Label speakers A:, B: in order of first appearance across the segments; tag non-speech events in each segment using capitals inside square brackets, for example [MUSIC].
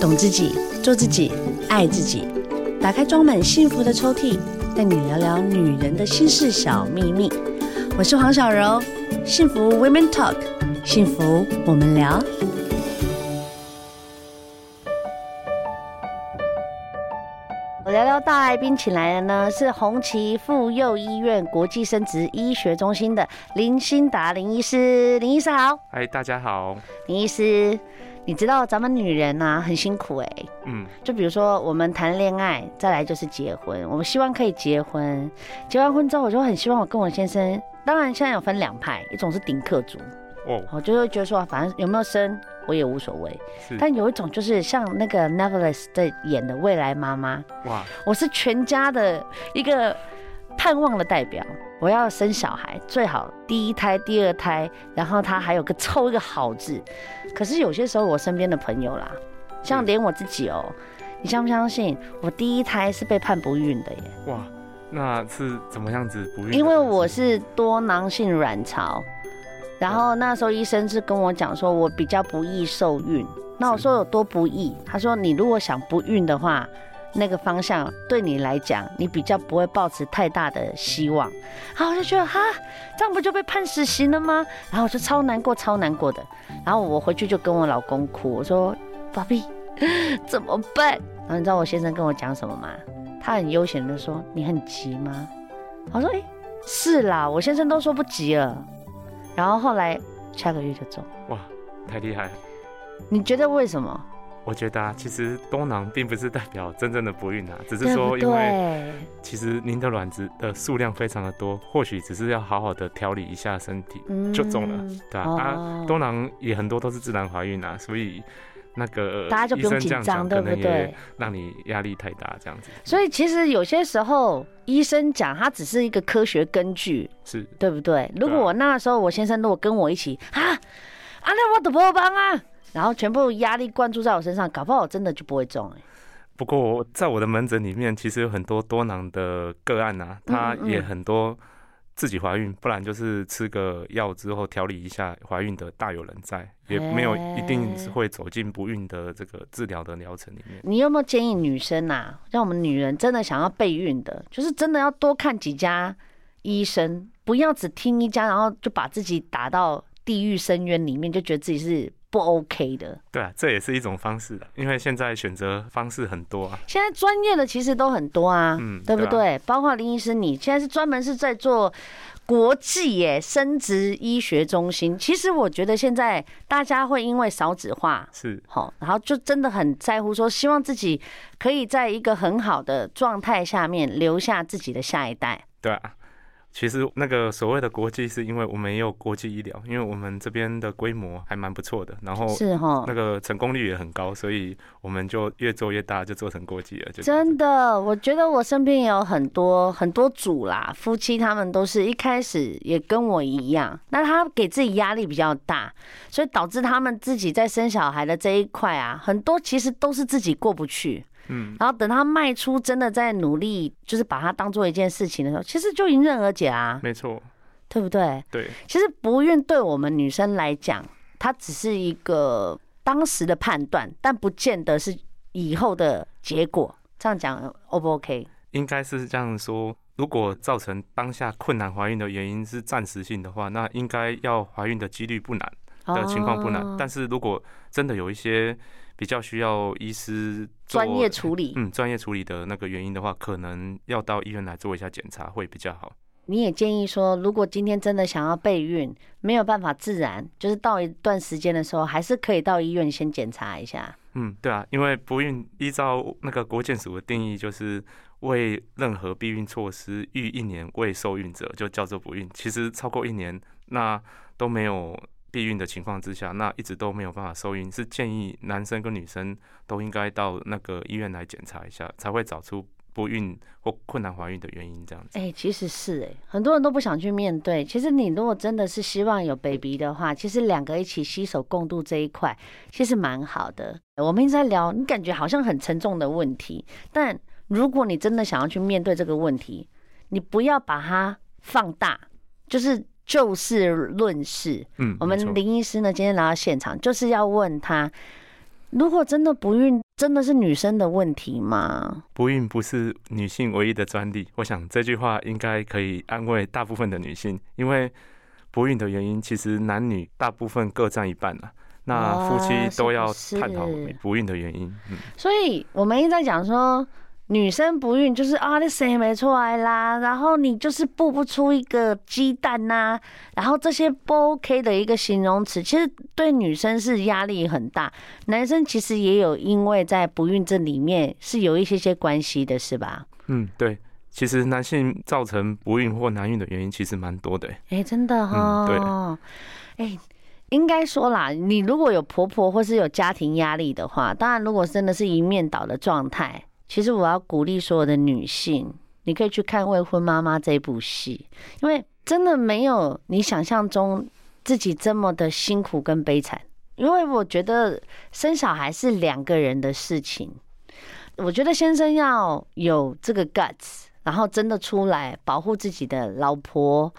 A: 懂自己，做自己，爱自己。打开装满幸福的抽屉，带你聊聊女人的心事小秘密。我是黄小柔，幸福 Women Talk，幸福我们聊。我聊聊大来宾，请来的呢是红旗妇幼医院国际生殖医学中心的林欣达林医师。林医师好，
B: 嗨，大家好，
A: 林医师。你知道咱们女人呐、啊、很辛苦哎、欸，嗯，就比如说我们谈恋爱，再来就是结婚，我们希望可以结婚，结完婚之后我就很希望我跟我先生，当然现在有分两派，一种是顶客族，哦，我就会觉得说反正有没有生我也无所谓，但有一种就是像那个 Netflix 在演的未来妈妈，哇，我是全家的一个盼望的代表。我要生小孩，最好第一胎、第二胎，然后他还有个凑一个好字。可是有些时候，我身边的朋友啦，像连我自己哦、喔，你相不相信？我第一胎是被判不孕的耶。
B: 哇，那是怎么样子不孕？
A: 因为我是多囊性卵巢，然后那时候医生是跟我讲说，我比较不易受孕。那我说有多不易？他说你如果想不孕的话。那个方向对你来讲，你比较不会抱持太大的希望。然后我就觉得哈，这样不就被判死刑了吗？然后我就超难过，超难过的。然后我回去就跟我老公哭，我说：“爸比，怎么办？”然后你知道我先生跟我讲什么吗？他很悠闲的说：“你很急吗？”我说：“哎，是啦，我先生都说不急了。”然后后来下个月就走。
B: 哇，太厉害了！
A: 你觉得为什么？
B: 我觉得啊，其实多囊并不是代表真正的不孕啊，只是说因为其实您的卵子的数量非常的多，或许只是要好好的调理一下身体就中了，对啊，啊，多囊也很多都是自然怀孕啊，所以那个
A: 大家就不用紧张，对不对？
B: 让你压力太大这样子。
A: 所以其实有些时候医生讲他只是一个科学根据，是对不对？如果我那时候我先生如果跟我一起啊，啊那我怎么帮啊？然后全部压力灌注在我身上，搞不好我真的就不会中哎。
B: 不过在我的门诊里面，其实有很多多囊的个案啊，他也很多自己怀孕，不然就是吃个药之后调理一下怀孕的大有人在，也没有一定是会走进不孕的这个治疗的疗程里面。
A: 你有没有建议女生啊，像我们女人真的想要备孕的，就是真的要多看几家医生，不要只听一家，然后就把自己打到地狱深渊里面，就觉得自己是。不 OK 的，
B: 对啊，这也是一种方式的，因为现在选择方式很多啊。
A: 现在专业的其实都很多啊，嗯，对不对？包括林医师，你现在是专门是在做国际耶生殖医学中心。其实我觉得现在大家会因为少子化是好，然后就真的很在乎说，希望自己可以在一个很好的状态下面留下自己的下一代。
B: 对啊。其实那个所谓的国际，是因为我们也有国际医疗，因为我们这边的规模还蛮不错的，然后是哈，那个成功率也很高，所以我们就越做越大，就做成国际了。就
A: 真的，我觉得我身边也有很多很多组啦，夫妻他们都是一开始也跟我一样，那他给自己压力比较大，所以导致他们自己在生小孩的这一块啊，很多其实都是自己过不去。嗯，然后等他迈出真的在努力，就是把它当做一件事情的时候，其实就迎刃而解啊。
B: 没错，
A: 对不对？
B: 对。其实
A: 不孕对我们女生来讲，它只是一个当时的判断，但不见得是以后的结果。这样讲 O 不 OK？
B: 应该是这样说。如果造成当下困难怀孕的原因是暂时性的话，那应该要怀孕的几率不难的情况不难。哦。但是如果真的有一些比较需要医师专业处理，嗯，专业处理的那个原因的话，可能要到医院来做一下检查会比较好。
A: 你也建议说，如果今天真的想要备孕，没有办法自然，就是到一段时间的时候，还是可以到医院先检查一下。
B: 嗯，对啊，因为不孕依照那个国健署的定义，就是为任何避孕措施逾一年未受孕者，就叫做不孕。其实超过一年，那都没有。避孕的情况之下，那一直都没有办法受孕，是建议男生跟女生都应该到那个医院来检查一下，才会找出不孕或困难怀孕的原因。这样子，
A: 哎、其实是哎、很多人都不想去面对。其实你如果真的是希望有 baby 的话，其实两个一起携手共度这一块，其实蛮好的。我们一直在聊，你感觉好像很沉重的问题，但如果你真的想要去面对这个问题，你不要把它放大，就是。就事论事，嗯，我们林医师呢，今天来到现场，就是要问他，如果真的不孕，真的是女生的问题吗？
B: 不孕不是女性唯一的专利。我想这句话应该可以安慰大部分的女性，因为不孕的原因其实男女大部分各占一半了。那夫妻都要探讨不孕的原因。嗯，
A: 所以我们一直在讲说。女生不孕就是啊，你生没出来啦，然后你就是孵不出一个鸡蛋呐、啊，然后这些不 OK 的一个形容词，其实对女生是压力很大。男生其实也有因为在不孕这里面是有一些些关系的，是吧？
B: 嗯，对，其实男性造成不孕或难孕的原因其实蛮多的。哎、
A: 欸，真的哈、哦，对，哎、欸，应该说啦，你如果有婆婆或是有家庭压力的话，当然如果真的是一面倒的状态。其实我要鼓励所有的女性，你可以去看《未婚妈妈》这部戏，因为真的没有你想象中自己这么的辛苦跟悲惨。因为我觉得生小孩是两个人的事情，我觉得先生要有这个 guts，然后真的出来保护自己的老婆，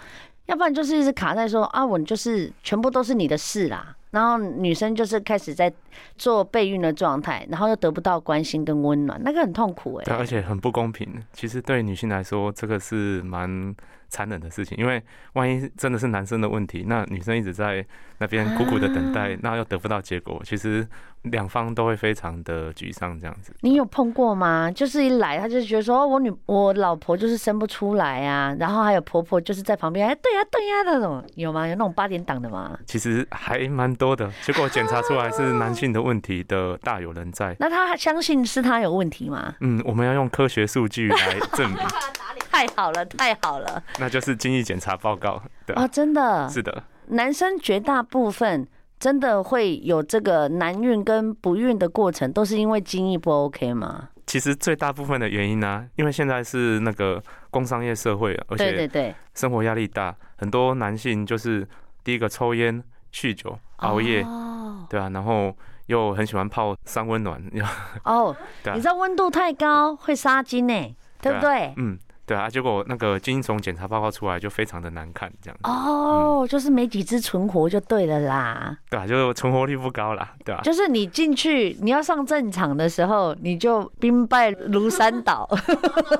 A: 要不然就是一直卡在说啊，我就是全部都是你的事啦。然后女生就是开始在做备孕的状态，然后又得不到关心跟温暖，那个很痛苦哎、
B: 对，而且很不公平。其实对女性来说，这个是蛮残忍的事情，因为万一真的是男生的问题，那女生一直在那边苦苦的等待，那又得不到结果，其实两方都会非常的沮丧。这样子，
A: 你有碰过吗？就是一来他就觉得说，我女我老婆就是生不出来啊，然后还有婆婆就是在旁边，哎，对呀对呀那种，有吗？有那种八点档的吗？
B: 其实还蛮多的，结果检查出来是男性的问题的大有人在。
A: 那他相信是他有问题吗？
B: 嗯，我们要用科学数据来证明。[LAUGHS] [LAUGHS] [LAUGHS]
A: 太好了，太好了。
B: 那就是精液检查报告，对啊，
A: 哦，真的
B: 是的。
A: 男生绝大部分真的会有这个难孕跟不孕的过程，都是因为精液不 OK 吗？
B: 其实最大部分的原因呢、啊，因为现在是那个工商业社会，而且对对对，生活压力大，很多男性就是第一个抽烟、酗酒、熬夜，哦、对啊，然后又很喜欢泡三温暖，[LAUGHS]
A: 哦，你知道温度太高会杀精呢，对不对？嗯。
B: 对啊，结果那个精液检查报告出来就非常的难看，这样子
A: 哦，嗯、就是没几只存活就对了啦。
B: 对啊，就存活率不高啦，对啊，
A: 就是你进去你要上战场的时候，你就兵败如山倒，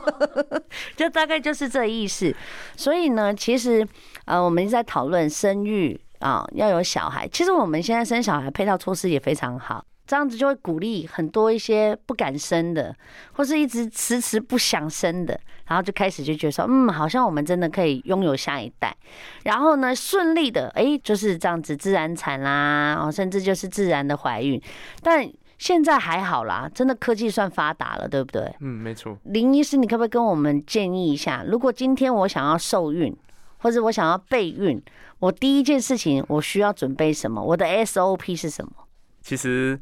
A: [LAUGHS] 就大概就是这意思。所以呢，其实呃，我们一直在讨论生育啊，要有小孩。其实我们现在生小孩配套措施也非常好。这样子就会鼓励很多一些不敢生的，或是一直迟迟不想生的，然后就开始就觉得说，嗯，好像我们真的可以拥有下一代，然后呢，顺利的，哎，就是这样子自然产啦，哦，甚至就是自然的怀孕。但现在还好啦，真的科技算发达了，对不对？
B: 嗯，没错。
A: 林医师，你可不可以跟我们建议一下，如果今天我想要受孕，或者我想要备孕，我第一件事情我需要准备什么？我的 SOP 是什么？
B: 其实。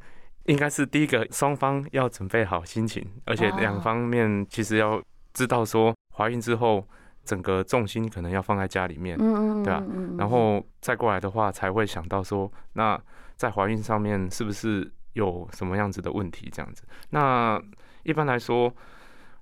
B: 应该是第一个，双方要准备好心情，而且两方面其实要知道说，怀孕之后整个重心可能要放在家里面，对啊，然后再过来的话，才会想到说，那在怀孕上面是不是有什么样子的问题？这样子，那一般来说。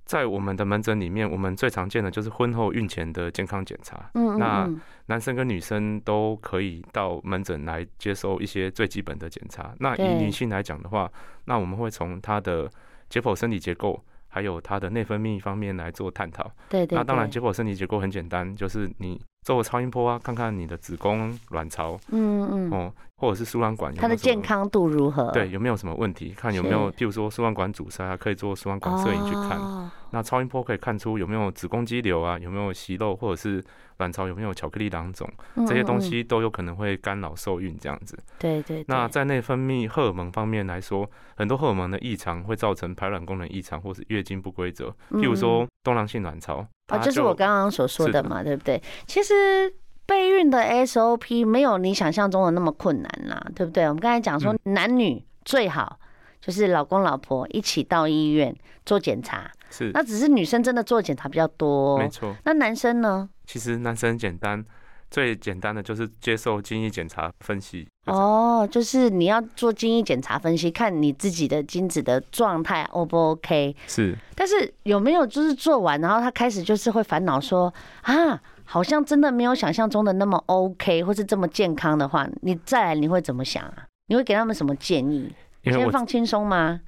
B: 在我们的门诊里面，我们最常见的就是婚后孕前的健康检查。嗯，那男生跟女生都可以到门诊来接受一些最基本的检查。那以女性来讲的话，那我们会从她的解剖生理结构，还有她的内分泌方面来做探讨。对对。那当然，解剖生理结构很简单，就是你。做个超音波啊，看看你的子宫、卵巢，嗯嗯，哦，或者是输卵管有有，
A: 它的健康度如何？
B: 对，有没有什么问题？看有没有，譬如说输卵管阻塞啊，可以做输卵管摄影去看。哦、那超音波可以看出有没有子宫肌瘤啊，有没有息肉，或者是卵巢有没有巧克力囊肿，嗯嗯，这些东西都有可能会干扰受孕这样子。
A: 对，对对。
B: 那在内分泌荷尔蒙方面来说，很多荷尔蒙的异常会造成排卵功能异常，或是月经不规则，譬如说多囊性卵巢。
A: 啊，就是我刚刚所说的嘛，对不对？其实备孕的 SOP 没有你想象中的那么困难啦，对不对？我们刚才讲说，男女最好就是老公老婆一起到医院做检查，是。那只是女生真的做检查比较多，没错。那男生呢？
B: 其实男生很简单。最简单的就是接受精液检查分析
A: 哦，就是你要做精液检查分析，看你自己的精子的状态 O 不 OK？是，但是有没有就是做完，然后他开始就是会烦恼说啊，好像真的没有想象中的那么 OK，或是这么健康的话，你再来你会怎么想啊？你会给他们什么建议？先放轻松吗？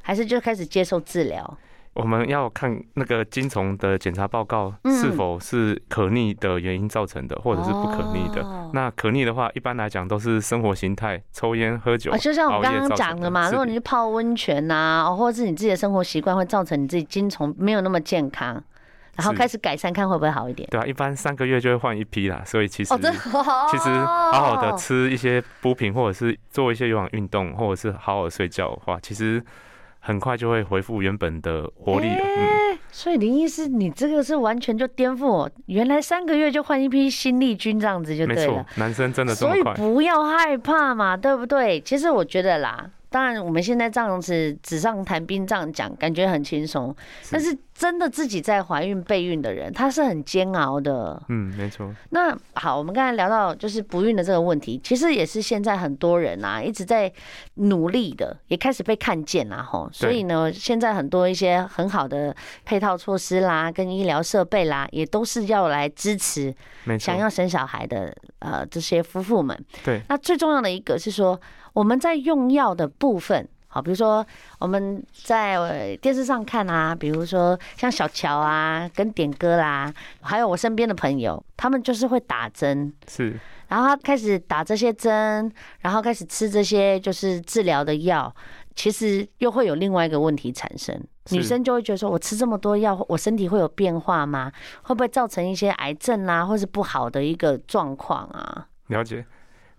A: 还是就开始接受治疗？
B: 我们要看那个精虫的检查报告是否是可逆的原因造成的，或者是不可逆的。哦、那可逆的话，一般来讲都是生活形态，抽烟、喝酒、啊，
A: 就像我刚刚讲的嘛。如果你去泡温泉呐、啊，或者是你自己的生活习惯会造成你自己精虫没有那么健康，然后开始改善，看会不会好一点。
B: 对啊，一般三个月就会换一批啦。所以其实、哦、[LAUGHS] 其实好好的吃一些补品，或者是做一些有氧运动，或者是好好睡觉的话，其实。很快就会恢复原本的活力了。
A: 欸嗯、所以林医师，你这个是完全就颠覆我，原来三个月就换一批新力军这样子就对了。
B: 男生真的这么快。
A: 所以不要害怕嘛，对不对？其实我觉得啦。当然，我们现在这样子纸上谈兵这样讲，感觉很轻松。但是真的自己在怀孕备孕的人，他是很煎熬的。
B: 嗯，没错。
A: 那好，我们刚才聊到就是不孕的这个问题，其实也是现在很多人啊一直在努力的，也开始被看见啦吼。所以呢，现在很多一些很好的配套措施啦，跟医疗设备啦，也都是要来支持想要生小孩的呃这些夫妇们。
B: 对。
A: 那最重要的一个是说。我们在用药的部分，好，比如说我们在电视上看啊，比如说像小乔啊，跟点歌啦，还有我身边的朋友，他们就是会打针，
B: 是，
A: 然后他开始打这些针，然后开始吃这些就是治疗的药，其实又会有另外一个问题产生，女生就会觉得说，我吃这么多药，我身体会有变化吗？会不会造成一些癌症啊，或是不好的一个状况啊？
B: 了解。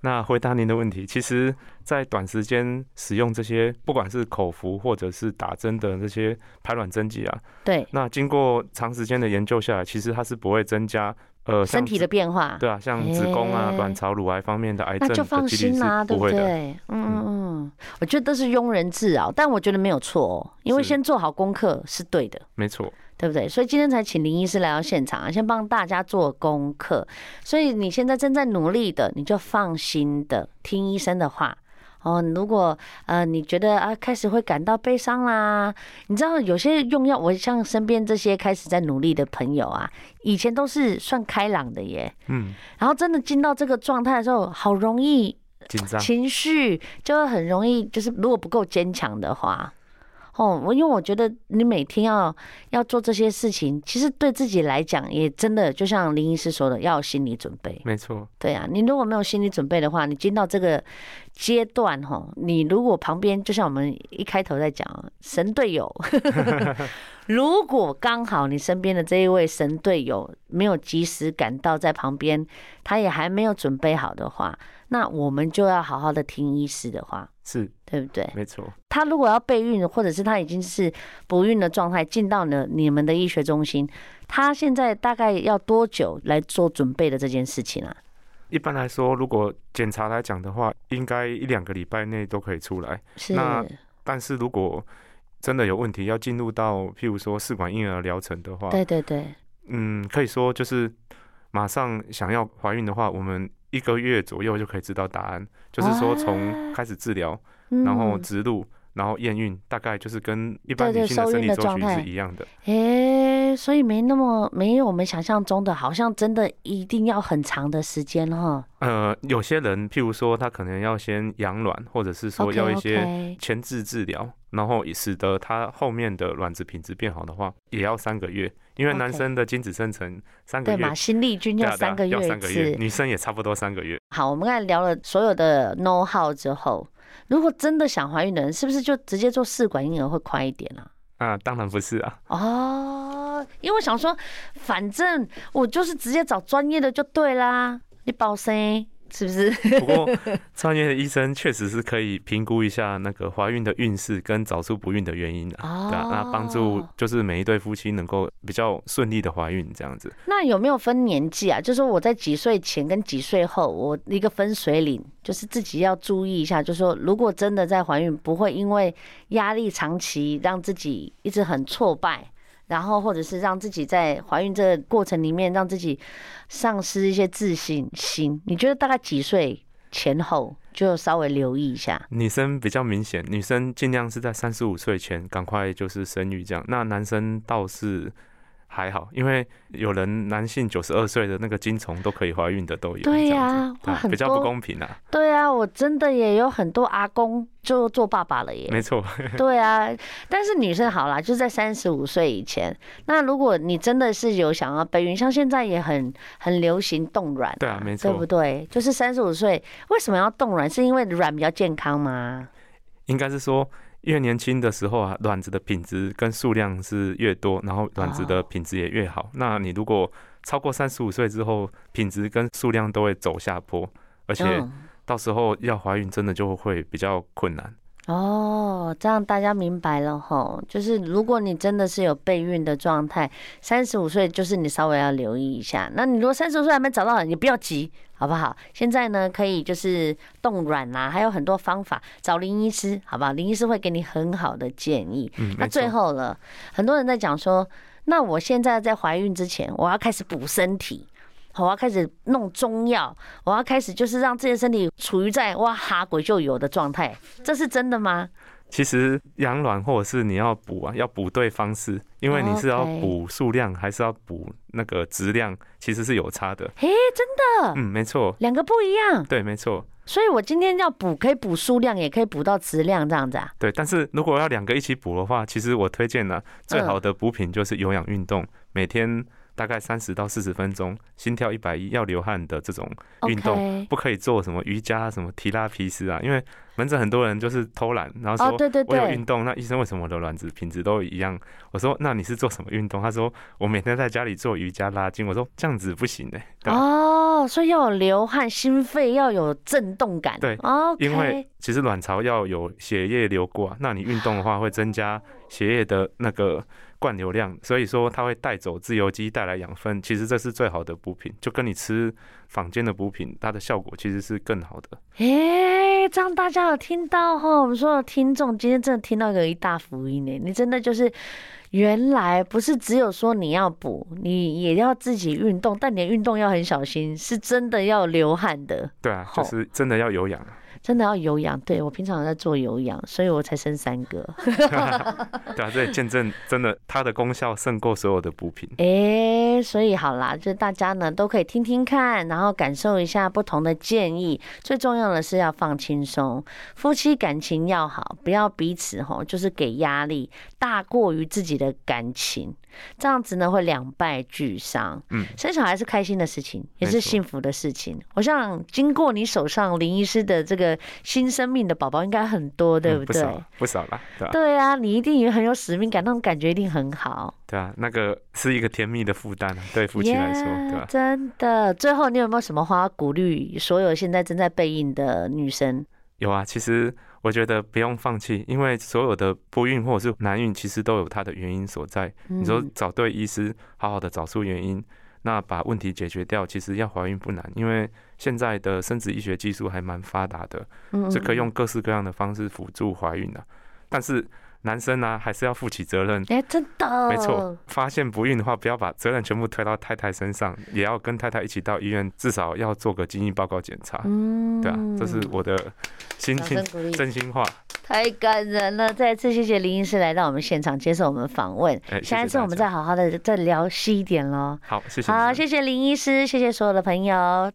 B: 那回答您的问题，其实，在短时间使用这些，不管是口服或者是打针的这些排卵针剂啊，
A: 对，
B: 那经过长时间的研究下来，其实它是不会增加呃
A: 身体的变化，
B: 对啊，像子宫啊、卵巢、乳癌方面的癌症的那就放心啦，对不对？
A: 嗯嗯嗯，我觉得都是庸人自扰，但我觉得没有错哦，因为先做好功课是对的，
B: 没错。
A: 对不对？所以今天才请林医师来到现场啊，先帮大家做功课。所以你现在正在努力的，你就放心的听医生的话哦。如果呃你觉得啊开始会感到悲伤啦，你知道有些用药，我像身边这些开始在努力的朋友啊，以前都是算开朗的耶，嗯，然后真的进到这个状态的时候，好容易紧张，情绪就会很容易，就是如果不够坚强的话。哦，我因为我觉得你每天要要做这些事情，其实对自己来讲也真的就像林医师说的，要有心理准备。
B: 没错，对
A: 啊，你如果没有心理准备的话，你进到这个阶段，哈，你如果旁边就像我们一开头在讲神队友 [LAUGHS] [LAUGHS] 如果刚好你身边的这一位神队友没有及时赶到在旁边，他也还没有准备好的话。那我们就要好好的听医师的话，
B: 是
A: 对不对？
B: 没错。
A: 他如果要备孕，或者是他已经是不孕的状态，进到了你们的医学中心，他现在大概要多久来做准备的这件事情啊？
B: 一般来说，如果检查来讲的话，应该一两个礼拜内都可以出来。
A: 是。
B: 那但是如果真的有问题，要进入到譬如说试管婴儿疗程的话，
A: 对对对。
B: 嗯，可以说就是马上想要怀孕的话，我们。一个月左右就可以知道答案，就是说从开始治疗，然后植入，然后验孕，大概就是跟一般女性的生理周期是一样的。
A: 哎，所以没那么没有我们想象中的，好像真的一定要很长的时间哈。
B: 呃，有些人譬如说他可能要先养卵，或者是说要一些前置治疗，然后使得他后面的卵子品质变好的话，也要三个月。因为男生的精子生成三个月，
A: 对嘛，新力军要三个月，
B: 要三个月，女生也差不多三个月。
A: 好，我们刚才聊了所有的 know how 之后，如果真的想怀孕的人，是不是就直接做试管婴儿会快一点啊？
B: 啊，当然不是啊。
A: 哦，因为我想说，反正我就是直接找专业的就对啦，你保生。是不是？
B: 不过专业的医生确实是可以评估一下那个怀孕的运势跟找出不孕的原因的，对啊，那帮助就是每一对夫妻能够比较顺利的怀孕这样子。
A: 那有没有分年纪啊？就是说我在几岁前跟几岁后，我一个分水岭，就是自己要注意一下，就是说如果真的在怀孕，不会因为压力长期让自己一直很挫败。然后，或者是让自己在怀孕这个过程里面，让自己丧失一些自信心。你觉得大概几岁前后就稍微留意一下？
B: 女生比较明显，女生尽量是在三十五岁前赶快就是生育这样。那男生倒是还好，因为有人男性九十二岁的那个精虫都可以怀孕的都有。
A: 对呀，
B: 比较不公平啊。
A: 对啊，我真的也有很多阿公就做爸爸了耶。
B: 没错。
A: 对啊，但是女生好啦，就是在三十五岁以前。那如果你真的是有想要备孕，像现在也很很流行冻卵。
B: 对啊，没错，
A: 对不对？就是三十五岁为什么要冻卵？是因为卵比较健康吗？
B: 应该是说。越年轻的时候啊，卵子的品质跟数量是越多，然后卵子的品质也越好。Oh. 那你如果超过三十五岁之后，品质跟数量都会走下坡，而且到时候要怀孕真的就会比较困难。
A: 哦，oh, 这样大家明白了吼，就是如果你真的是有备孕的状态，三十五岁就是你稍微要留意一下。那你如果三十五岁还没找到，你不要急。好不好？现在呢，可以就是冻卵啦，还有很多方法，找林医师，好不好？林医师会给你很好的建议。嗯，那最后了，很多人在讲说，那我现在在怀孕之前，我要开始补身体，我要开始弄中药，我要开始就是让自己的身体处于在哇哈鬼就有的状态，这是真的吗？
B: 其实养卵或者是你要补啊，要补对方式，因为你是要补数量还是要补那个质量，其实是有差的。
A: 嘿，真的？
B: 嗯，没错，
A: 两个不一样。
B: 对，没错。
A: 所以我今天要补，可以补数量，也可以补到质量，这样子啊？
B: 对，但是如果要两个一起补的话，其实我推荐呢，最好的补品就是有氧运动，每天。大概三十到四十分钟，心跳一百一，要流汗的这种运动.不可以做什么瑜伽、什么提拉皮斯啊。因为门诊很多人就是偷懒，然后说我有运动，那医生为什么我的卵子品质都一样？我说那你是做什么运动？他说我每天在家里做瑜伽拉筋。我说这样子不行哎、欸。哦，
A: 所以要有流汗，心肺要有震动感。
B: 对，Okay. 因为其实卵巢要有血液流过，那你运动的话会增加血液的那个。灌流量，所以说它会带走自由基，带来养分。其实这是最好的补品，就跟你吃坊间的补品，它的效果其实是更好的。
A: 哎、欸，这样大家有听到哈？我们说的听众今天真的听到有一大福音呢。你真的就是原来不是只有说你要补，你也要自己运动，但你的运动要很小心，是真的要流汗的。
B: 对啊，就是真的要有氧。
A: 真的要有氧，对，我平常有在做有氧，所以我才生三个。[LAUGHS]
B: 对啊，这也见证真的它的功效胜过所有的补品。
A: 哎、欸，所以好啦，就大家呢都可以听听看，然后感受一下不同的建议。最重要的是要放轻松，夫妻感情要好，不要彼此吼就是给压力大过于自己的感情。这样子呢，会两败俱伤。嗯，生小孩是开心的事情，也是幸福的事情。错我想经过你手上林医师的这个新生命的宝宝应该很多，对不对？嗯、不少，
B: 不少啦。对啊，
A: 对啊，你一定也很有使命感，那种感觉一定很好。
B: 对啊，那个是一个甜蜜的负担，对夫妻来说，yeah, 对吧？
A: 真的。最后，你有没有什么话要鼓励所有现在正在备孕的女生？
B: 有啊，其实。我觉得不用放弃，因为所有的不孕或者是难孕，其实都有它的原因所在。你说找对医师，好好的找出原因，那把问题解决掉，其实要怀孕不难，因为现在的生殖医学技术还蛮发达的，是可以用各式各样的方式辅助怀孕的。但是男生呢、啊，还是要负起责任。
A: 哎，真的，
B: 没错。发现不孕的话，不要把责任全部推到太太身上，也要跟太太一起到医院，至少要做个基因报告检查。嗯，对啊，这是我的心情真心话。
A: 太感人了！再次谢谢林医师来到我们现场接受我们访问。哎，下一次我们再好好的再聊细一点喽。
B: 好，谢谢。
A: 好，谢谢林医师，谢谢所有的朋友。